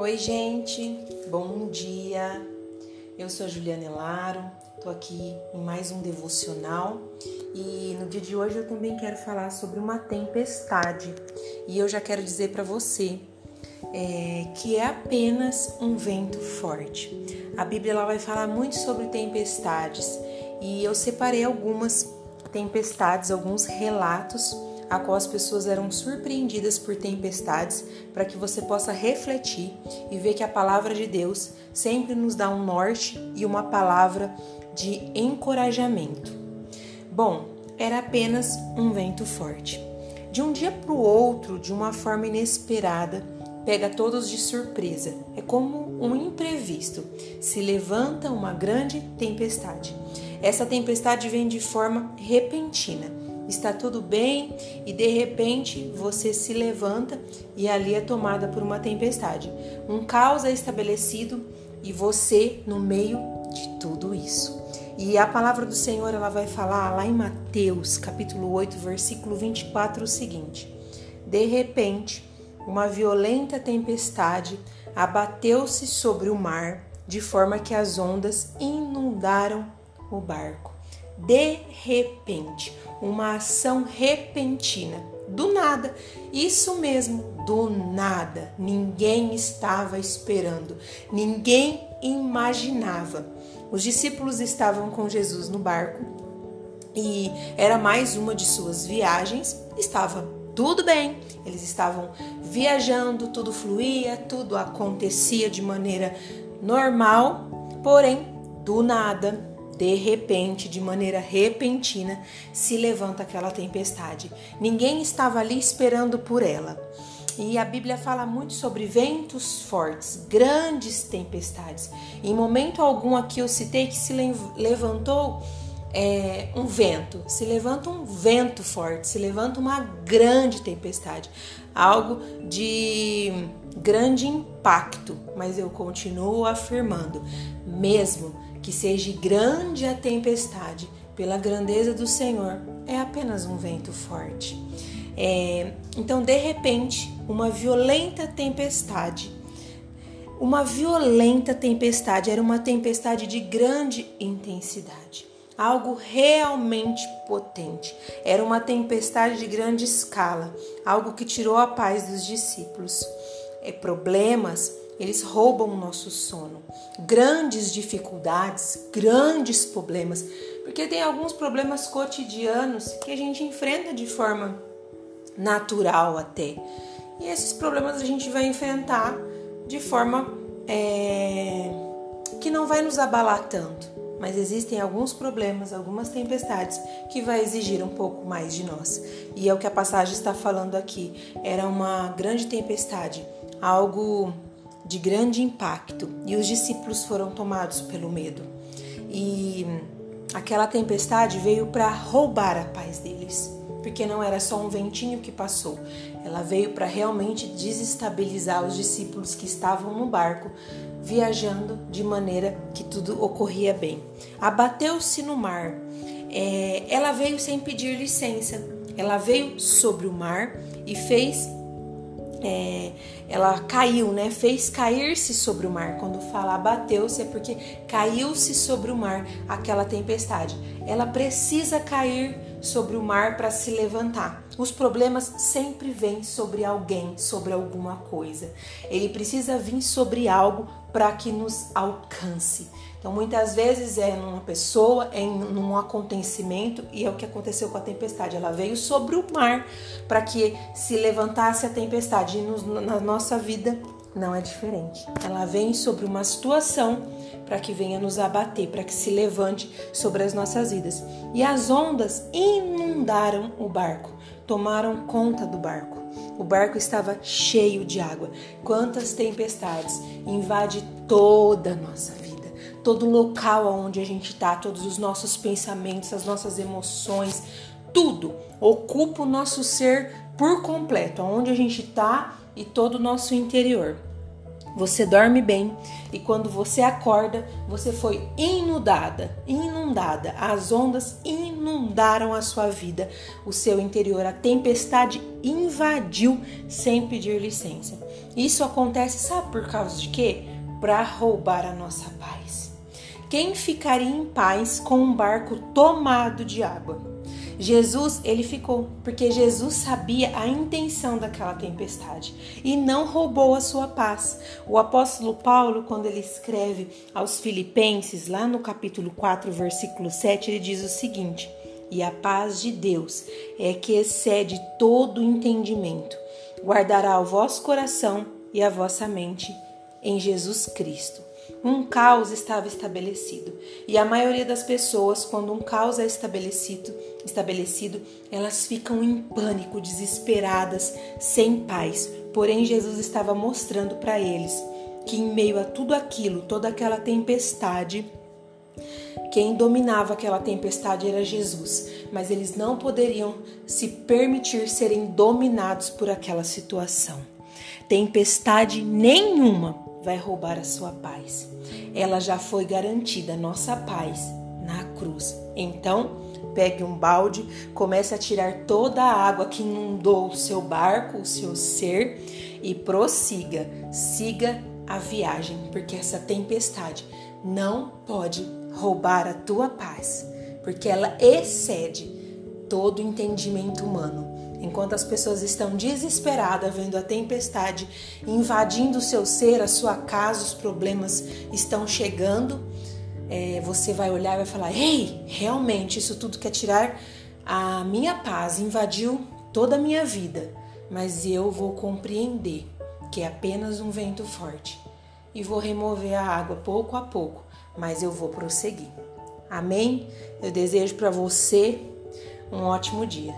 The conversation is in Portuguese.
Oi, gente, bom dia. Eu sou a Juliana Elaro, tô aqui em mais um devocional e no dia de hoje eu também quero falar sobre uma tempestade. E eu já quero dizer para você é, que é apenas um vento forte. A Bíblia ela vai falar muito sobre tempestades e eu separei algumas tempestades, alguns relatos a qual as pessoas eram surpreendidas por tempestades, para que você possa refletir e ver que a palavra de Deus sempre nos dá um norte e uma palavra de encorajamento. Bom, era apenas um vento forte. De um dia para o outro, de uma forma inesperada, pega todos de surpresa. É como um imprevisto. Se levanta uma grande tempestade. Essa tempestade vem de forma repentina está tudo bem e de repente você se levanta e ali é tomada por uma tempestade. Um caos é estabelecido e você no meio de tudo isso. E a palavra do Senhor ela vai falar lá em Mateus, capítulo 8, versículo 24 o seguinte: De repente, uma violenta tempestade abateu-se sobre o mar, de forma que as ondas inundaram o barco. De repente, uma ação repentina, do nada. Isso mesmo, do nada. Ninguém estava esperando, ninguém imaginava. Os discípulos estavam com Jesus no barco e era mais uma de suas viagens. Estava tudo bem, eles estavam viajando, tudo fluía, tudo acontecia de maneira normal, porém, do nada, de repente, de maneira repentina, se levanta aquela tempestade. Ninguém estava ali esperando por ela. E a Bíblia fala muito sobre ventos fortes, grandes tempestades. Em momento algum aqui eu citei que se levantou é, um vento, se levanta um vento forte, se levanta uma grande tempestade, algo de grande impacto. Mas eu continuo afirmando, mesmo que seja grande a tempestade, pela grandeza do Senhor, é apenas um vento forte. É, então, de repente, uma violenta tempestade. Uma violenta tempestade era uma tempestade de grande intensidade, algo realmente potente. Era uma tempestade de grande escala, algo que tirou a paz dos discípulos. É, problemas eles roubam o nosso sono. Grandes dificuldades, grandes problemas, porque tem alguns problemas cotidianos que a gente enfrenta de forma natural até. E esses problemas a gente vai enfrentar de forma é, que não vai nos abalar tanto. Mas existem alguns problemas, algumas tempestades que vai exigir um pouco mais de nós. E é o que a passagem está falando aqui. Era uma grande tempestade, algo de grande impacto e os discípulos foram tomados pelo medo. E aquela tempestade veio para roubar a paz deles, porque não era só um ventinho que passou, ela veio para realmente desestabilizar os discípulos que estavam no barco, viajando de maneira que tudo ocorria bem. Abateu-se no mar, é, ela veio sem pedir licença, ela veio sobre o mar e fez é, ela caiu, né? Fez cair-se sobre o mar. Quando fala bateu-se é porque caiu-se sobre o mar aquela tempestade. Ela precisa cair sobre o mar para se levantar. Os problemas sempre vêm sobre alguém, sobre alguma coisa. Ele precisa vir sobre algo para que nos alcance. Então, muitas vezes é numa pessoa, é num acontecimento, e é o que aconteceu com a tempestade. Ela veio sobre o mar para que se levantasse a tempestade. E na nossa vida não é diferente. Ela vem sobre uma situação para que venha nos abater, para que se levante sobre as nossas vidas. E as ondas inundaram o barco, tomaram conta do barco. O barco estava cheio de água. Quantas tempestades invade toda a nossa vida todo local onde a gente está, todos os nossos pensamentos, as nossas emoções, tudo ocupa o nosso ser por completo, aonde a gente está e todo o nosso interior. você dorme bem e quando você acorda, você foi inundada, inundada. As ondas inundaram a sua vida, o seu interior. A tempestade invadiu sem pedir licença. Isso acontece, sabe por causa de quê? Para roubar a nossa paz. Quem ficaria em paz com um barco tomado de água? Jesus, ele ficou, porque Jesus sabia a intenção daquela tempestade e não roubou a sua paz. O apóstolo Paulo, quando ele escreve aos Filipenses, lá no capítulo 4, versículo 7, ele diz o seguinte: E a paz de Deus é que excede todo entendimento, guardará o vosso coração e a vossa mente em Jesus Cristo. Um caos estava estabelecido, e a maioria das pessoas, quando um caos é estabelecido, estabelecido, elas ficam em pânico, desesperadas, sem paz. Porém, Jesus estava mostrando para eles que em meio a tudo aquilo, toda aquela tempestade, quem dominava aquela tempestade era Jesus, mas eles não poderiam se permitir serem dominados por aquela situação. Tempestade nenhuma vai roubar a sua paz. Ela já foi garantida, nossa paz, na cruz. Então, pegue um balde, comece a tirar toda a água que inundou o seu barco, o seu ser e prossiga, siga a viagem, porque essa tempestade não pode roubar a tua paz, porque ela excede todo entendimento humano. Enquanto as pessoas estão desesperadas vendo a tempestade invadindo o seu ser, a sua casa, os problemas estão chegando, é, você vai olhar e vai falar: Ei, realmente isso tudo quer tirar a minha paz, invadiu toda a minha vida, mas eu vou compreender que é apenas um vento forte e vou remover a água pouco a pouco, mas eu vou prosseguir. Amém? Eu desejo para você um ótimo dia.